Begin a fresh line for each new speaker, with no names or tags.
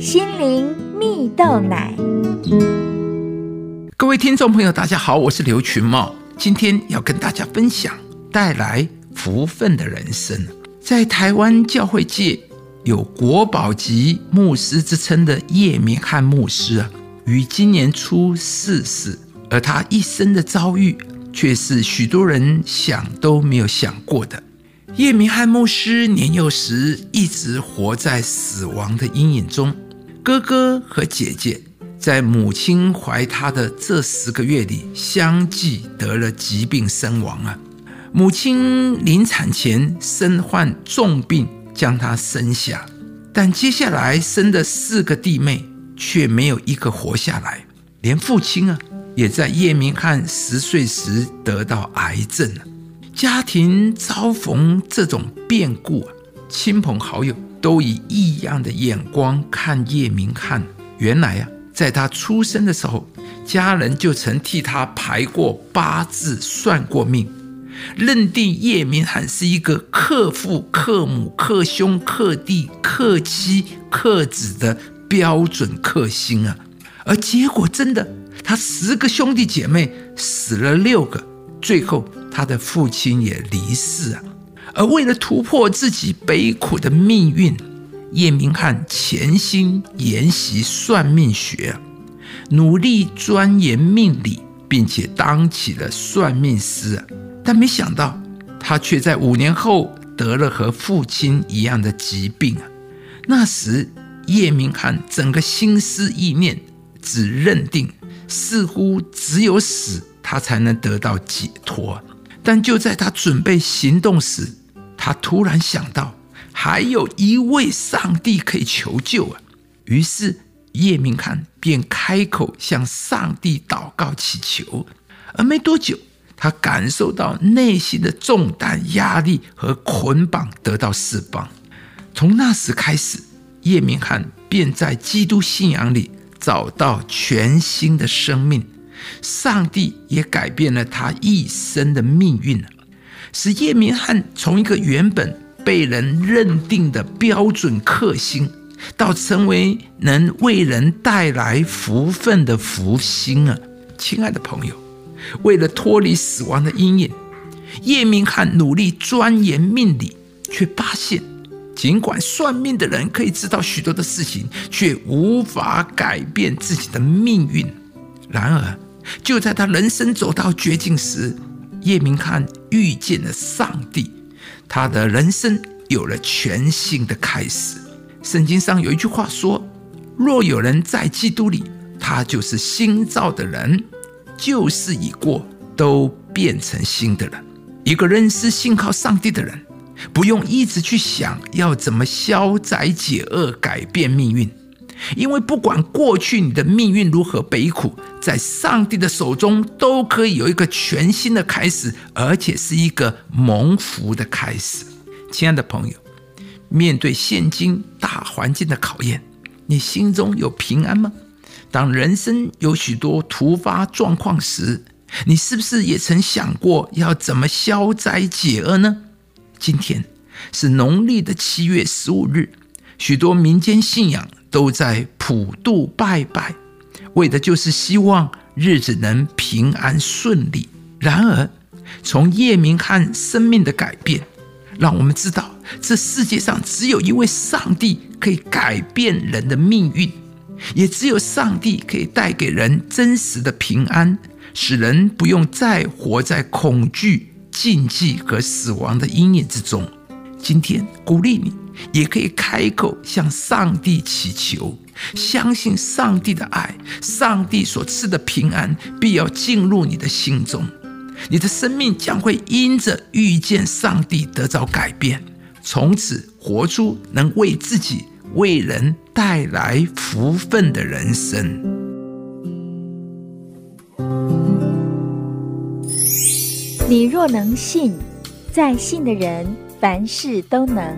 心灵蜜豆奶。
各位听众朋友，大家好，我是刘群茂，今天要跟大家分享带来福分的人生。在台湾教会界有国宝级牧师之称的叶明汉牧师啊，于今年初逝世，而他一生的遭遇却是许多人想都没有想过的。叶明汉牧师年幼时一直活在死亡的阴影中，哥哥和姐姐在母亲怀他的这十个月里相继得了疾病身亡啊！母亲临产前身患重病，将他生下，但接下来生的四个弟妹却没有一个活下来，连父亲啊，也在叶明翰十岁时得到癌症了。家庭遭逢这种变故啊，亲朋好友都以异样的眼光看叶明翰。原来啊，在他出生的时候，家人就曾替他排过八字、算过命，认定叶明翰是一个克父、克母、克兄、克弟、克妻、克子的标准克星啊。而结果真的，他十个兄弟姐妹死了六个。最后，他的父亲也离世啊。而为了突破自己悲苦的命运，叶明翰潜心研习算命学，努力钻研命理，并且当起了算命师。但没想到，他却在五年后得了和父亲一样的疾病啊。那时，叶明翰整个心思意念只认定，似乎只有死。他才能得到解脱，但就在他准备行动时，他突然想到还有一位上帝可以求救啊！于是叶明翰便开口向上帝祷告祈求，而没多久，他感受到内心的重担、压力和捆绑得到释放。从那时开始，叶明翰便在基督信仰里找到全新的生命。上帝也改变了他一生的命运使叶明翰从一个原本被人认定的标准克星，到成为能为人带来福分的福星啊！亲爱的朋友，为了脱离死亡的阴影，叶明翰努力钻研命理，却发现，尽管算命的人可以知道许多的事情，却无法改变自己的命运。然而，就在他人生走到绝境时，叶明翰遇见了上帝，他的人生有了全新的开始。圣经上有一句话说：“若有人在基督里，他就是新造的人，旧事已过，都变成新的人。”一个认识信靠上帝的人，不用一直去想要怎么消灾解厄、改变命运。因为不管过去你的命运如何悲苦，在上帝的手中都可以有一个全新的开始，而且是一个蒙福的开始。亲爱的朋友，面对现今大环境的考验，你心中有平安吗？当人生有许多突发状况时，你是不是也曾想过要怎么消灾解厄呢？今天是农历的七月十五日，许多民间信仰。都在普渡拜拜，为的就是希望日子能平安顺利。然而，从叶明汉生命的改变，让我们知道这世界上只有一位上帝可以改变人的命运，也只有上帝可以带给人真实的平安，使人不用再活在恐惧、禁忌和死亡的阴影之中。今天鼓励你。也可以开口向上帝祈求，相信上帝的爱，上帝所赐的平安必要进入你的心中，你的生命将会因着遇见上帝得到改变，从此活出能为自己、为人带来福分的人生。
你若能信，在信的人凡事都能。